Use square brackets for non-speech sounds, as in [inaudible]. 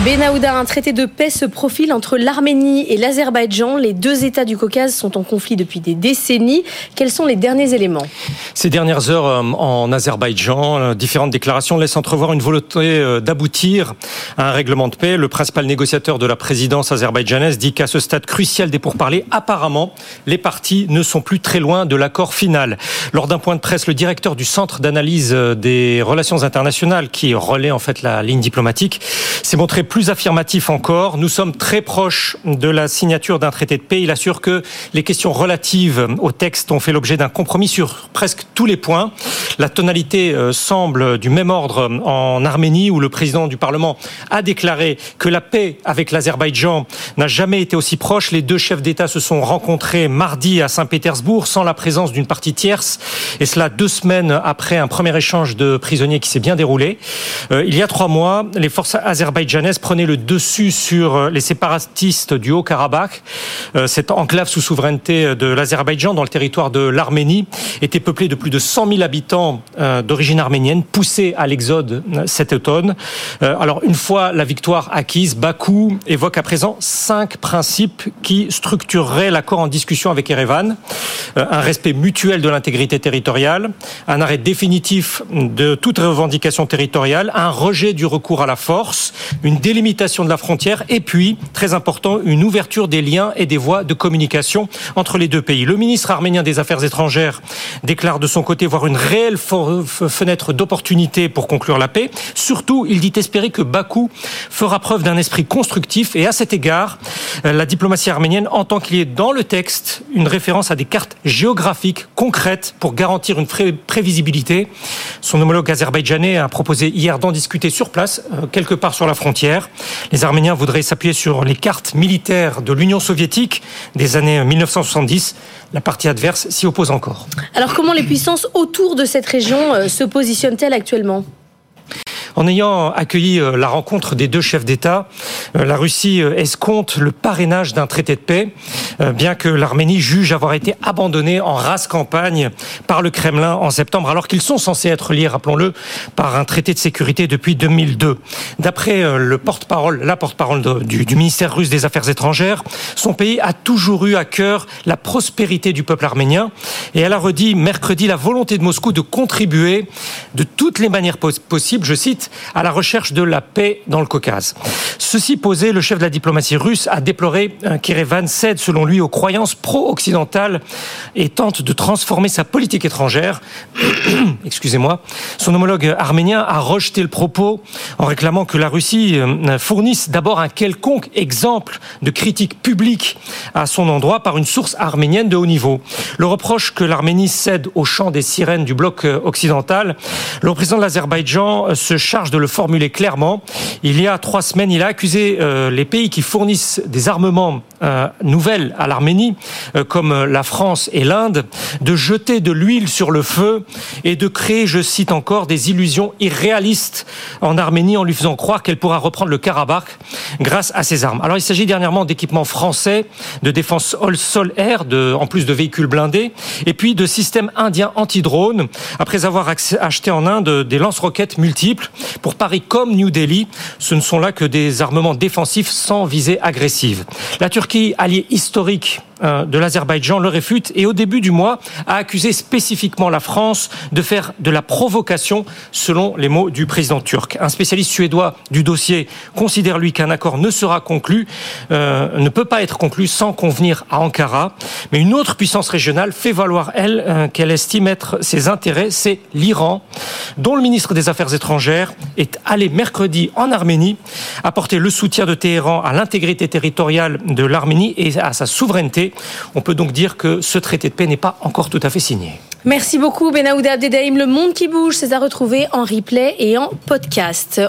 Benaouda, un traité de paix se profile entre l'Arménie et l'Azerbaïdjan. Les deux États du Caucase sont en conflit depuis des décennies. Quels sont les derniers éléments? Ces dernières heures euh, en Azerbaïdjan, euh, différentes déclarations laissent entrevoir une volonté euh, d'aboutir à un règlement de paix. Le principal négociateur de la présidence azerbaïdjanaise dit qu'à ce stade crucial des pourparlers, apparemment, les partis ne sont plus très loin de l'accord final. Lors d'un point de presse, le directeur du Centre d'analyse des relations internationales, qui relaie en fait la ligne diplomatique, s'est montré plus affirmatif encore. Nous sommes très proches de la signature d'un traité de paix. Il assure que les questions relatives au texte ont fait l'objet d'un compromis sur presque tous les points. La tonalité euh, semble du même ordre en Arménie, où le président du Parlement a déclaré que la paix avec l'Azerbaïdjan n'a jamais été aussi proche. Les deux chefs d'État se sont rencontrés mardi à Saint-Pétersbourg sans la présence d'une partie tierce, et cela deux semaines après un premier échange de prisonniers qui s'est bien déroulé. Euh, il y a trois mois, les forces azerbaïdjanaises prenait le dessus sur euh, les séparatistes du Haut-Karabakh. Euh, cette enclave sous souveraineté de l'Azerbaïdjan dans le territoire de l'Arménie était peuplée de plus de 100 000 habitants euh, d'origine arménienne, poussés à l'exode cet automne. Alors une fois la victoire acquise, Bakou évoque à présent cinq principes qui structureraient l'accord en discussion avec Erevan. Un respect mutuel de l'intégrité territoriale, un arrêt définitif de toute revendication territoriale, un rejet du recours à la force, une délimitation de la frontière et puis, très important, une ouverture des liens et des voies de communication entre les deux pays. Le ministre arménien des Affaires étrangères déclare de son côté voir une réelle fenêtre d'opportunité pour conclure la paix? Surtout, il dit espérer que Bakou fera preuve d'un esprit constructif et à cet égard, la diplomatie arménienne entend qu'il y ait dans le texte une référence à des cartes géographiques concrètes pour garantir une prévisibilité. Son homologue azerbaïdjanais a proposé hier d'en discuter sur place, euh, quelque part sur la frontière. Les Arméniens voudraient s'appuyer sur les cartes militaires de l'Union soviétique des années 1970. La partie adverse s'y oppose encore. Alors comment les puissances autour de cette région euh, se positionnent-elles actuellement? En ayant accueilli euh, la rencontre des deux chefs d'État, euh, la Russie euh, escompte le parrainage d'un traité de paix, bien que l'Arménie juge avoir été abandonnée en race campagne par le Kremlin en septembre, alors qu'ils sont censés être liés, rappelons-le, par un traité de sécurité depuis 2002. D'après le porte-parole, la porte-parole du, du ministère russe des Affaires étrangères, son pays a toujours eu à cœur la prospérité du peuple arménien, et elle a redit mercredi la volonté de Moscou de contribuer de toutes les manières possibles, je cite, à la recherche de la paix dans le Caucase. Ceci posé, le chef de la diplomatie russe a déploré qu'Erevan cède, selon lui, aux croyances pro-occidentales et tente de transformer sa politique étrangère. [clears throat] Excusez-moi. Son homologue arménien a rejeté le propos en réclamant que la Russie euh, fournisse d'abord un quelconque exemple de critique publique à son endroit par une source arménienne de haut niveau. Le reproche que l'Arménie cède au chant des sirènes du bloc euh, occidental, le président de l'Azerbaïdjan euh, se de le formuler clairement. Il y a trois semaines, il a accusé euh, les pays qui fournissent des armements euh, nouvelles à l'Arménie, euh, comme la France et l'Inde, de jeter de l'huile sur le feu et de créer, je cite encore, des illusions irréalistes en Arménie en lui faisant croire qu'elle pourra reprendre le Karabakh grâce à ses armes. Alors il s'agit dernièrement d'équipements français de défense sol-air, en plus de véhicules blindés, et puis de systèmes indiens anti-drones, après avoir acheté en Inde des lance-roquettes multiples. Pour Paris comme New Delhi, ce ne sont là que des armements défensifs sans visée agressive. La Turquie, alliée historique de l'Azerbaïdjan le réfute et au début du mois a accusé spécifiquement la France de faire de la provocation selon les mots du président turc. Un spécialiste suédois du dossier considère lui qu'un accord ne sera conclu, euh, ne peut pas être conclu sans convenir à Ankara. Mais une autre puissance régionale fait valoir elle euh, qu'elle estime être ses intérêts, c'est l'Iran, dont le ministre des Affaires étrangères est allé mercredi en Arménie apporter le soutien de Téhéran à l'intégrité territoriale de l'Arménie et à sa souveraineté on peut donc dire que ce traité de paix n'est pas encore tout à fait signé. Merci beaucoup Benaouda Abdedaïm. Le monde qui bouge, c'est à retrouver en replay et en podcast.